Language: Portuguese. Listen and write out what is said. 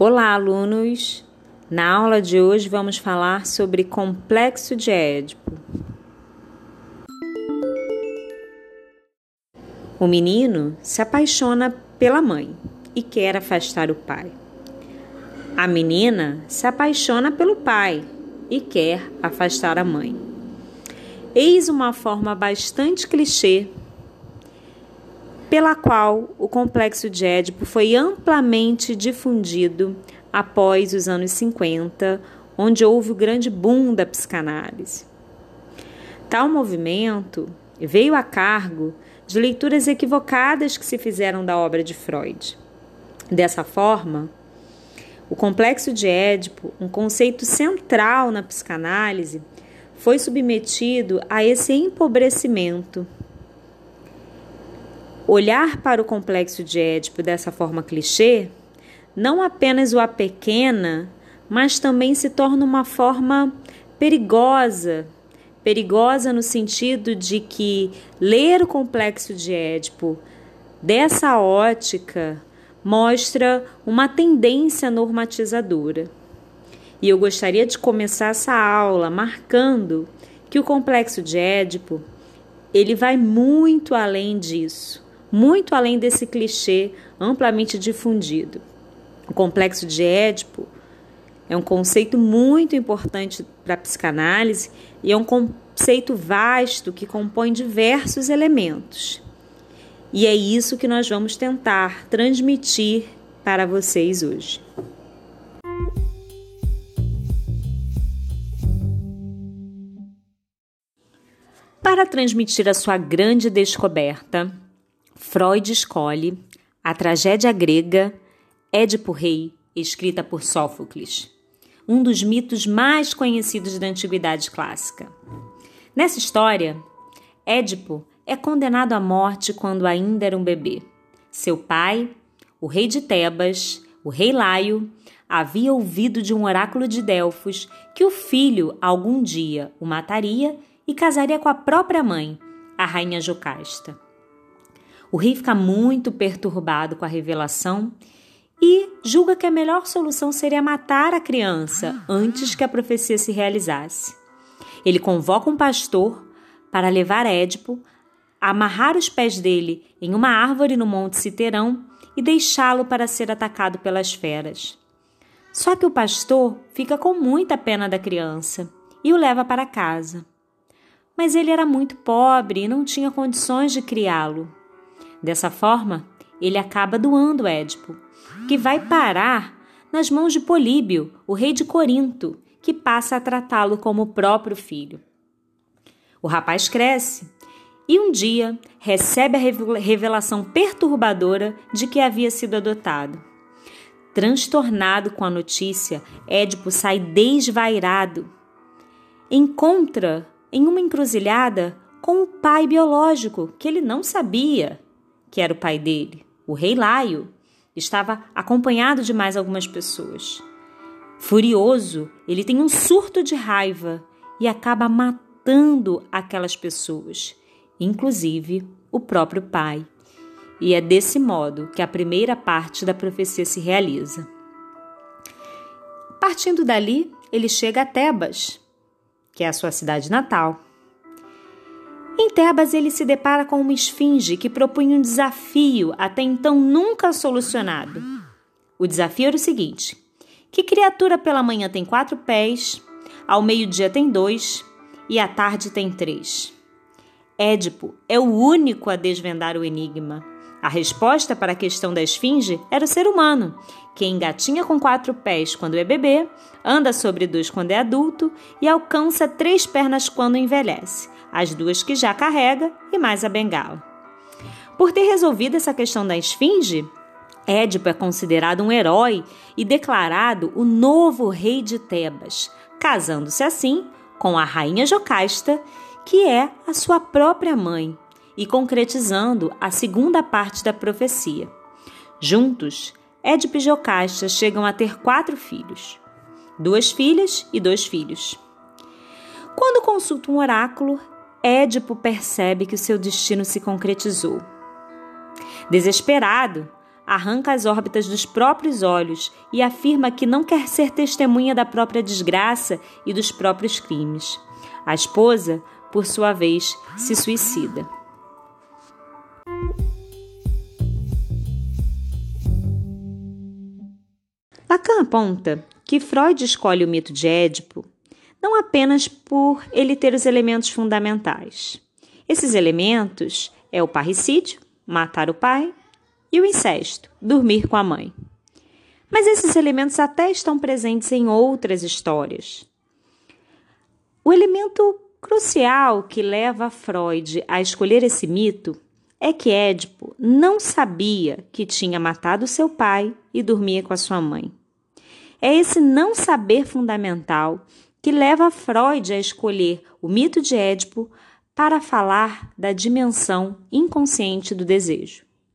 Olá, alunos! Na aula de hoje vamos falar sobre complexo de Édipo. O menino se apaixona pela mãe e quer afastar o pai. A menina se apaixona pelo pai e quer afastar a mãe. Eis uma forma bastante clichê pela qual o complexo de Édipo foi amplamente difundido após os anos 50, onde houve o grande boom da psicanálise. Tal movimento veio a cargo de leituras equivocadas que se fizeram da obra de Freud. Dessa forma, o complexo de Édipo, um conceito central na psicanálise, foi submetido a esse empobrecimento Olhar para o complexo de Édipo dessa forma clichê não apenas o apequena, mas também se torna uma forma perigosa. Perigosa no sentido de que ler o complexo de Édipo dessa ótica mostra uma tendência normatizadora. E eu gostaria de começar essa aula marcando que o complexo de Édipo ele vai muito além disso muito além desse clichê amplamente difundido. O complexo de Édipo é um conceito muito importante para a psicanálise e é um conceito vasto que compõe diversos elementos. E é isso que nós vamos tentar transmitir para vocês hoje. Para transmitir a sua grande descoberta, Freud escolhe a tragédia grega Édipo Rei, escrita por Sófocles, um dos mitos mais conhecidos da antiguidade clássica. Nessa história, Édipo é condenado à morte quando ainda era um bebê. Seu pai, o rei de Tebas, o rei Laio, havia ouvido de um oráculo de Delfos que o filho algum dia o mataria e casaria com a própria mãe, a rainha Jocasta. O rei fica muito perturbado com a revelação e julga que a melhor solução seria matar a criança antes que a profecia se realizasse. Ele convoca um pastor para levar Édipo, amarrar os pés dele em uma árvore no Monte Citerão e deixá-lo para ser atacado pelas feras. Só que o pastor fica com muita pena da criança e o leva para casa. Mas ele era muito pobre e não tinha condições de criá-lo. Dessa forma, ele acaba doando Édipo, que vai parar nas mãos de Políbio, o rei de Corinto, que passa a tratá-lo como próprio filho. O rapaz cresce e um dia recebe a revelação perturbadora de que havia sido adotado. Transtornado com a notícia, Édipo sai desvairado. Encontra em uma encruzilhada com o pai biológico que ele não sabia que era o pai dele, o rei Laio, estava acompanhado de mais algumas pessoas. Furioso, ele tem um surto de raiva e acaba matando aquelas pessoas, inclusive o próprio pai. E é desse modo que a primeira parte da profecia se realiza. Partindo dali, ele chega a Tebas, que é a sua cidade natal. Em Tebas, ele se depara com uma esfinge que propunha um desafio até então nunca solucionado. O desafio era o seguinte: que criatura pela manhã tem quatro pés, ao meio-dia tem dois e à tarde tem três? Édipo é o único a desvendar o enigma. A resposta para a questão da esfinge era o ser humano, que engatinha com quatro pés quando é bebê, anda sobre dois quando é adulto e alcança três pernas quando envelhece as duas que já carrega e mais a bengala. Por ter resolvido essa questão da esfinge, Édipo é considerado um herói e declarado o novo rei de Tebas, casando-se assim com a rainha Jocasta, que é a sua própria mãe, e concretizando a segunda parte da profecia. Juntos, Édipo e Jocasta chegam a ter quatro filhos: duas filhas e dois filhos. Quando consulta um oráculo, Édipo percebe que o seu destino se concretizou. Desesperado, arranca as órbitas dos próprios olhos e afirma que não quer ser testemunha da própria desgraça e dos próprios crimes. A esposa, por sua vez, se suicida. Lacan aponta que Freud escolhe o mito de Édipo não apenas por ele ter os elementos fundamentais. Esses elementos é o parricídio, matar o pai, e o incesto, dormir com a mãe. Mas esses elementos até estão presentes em outras histórias. O elemento crucial que leva Freud a escolher esse mito é que Édipo não sabia que tinha matado seu pai e dormia com a sua mãe. É esse não saber fundamental que leva Freud a escolher o mito de Édipo para falar da dimensão inconsciente do desejo.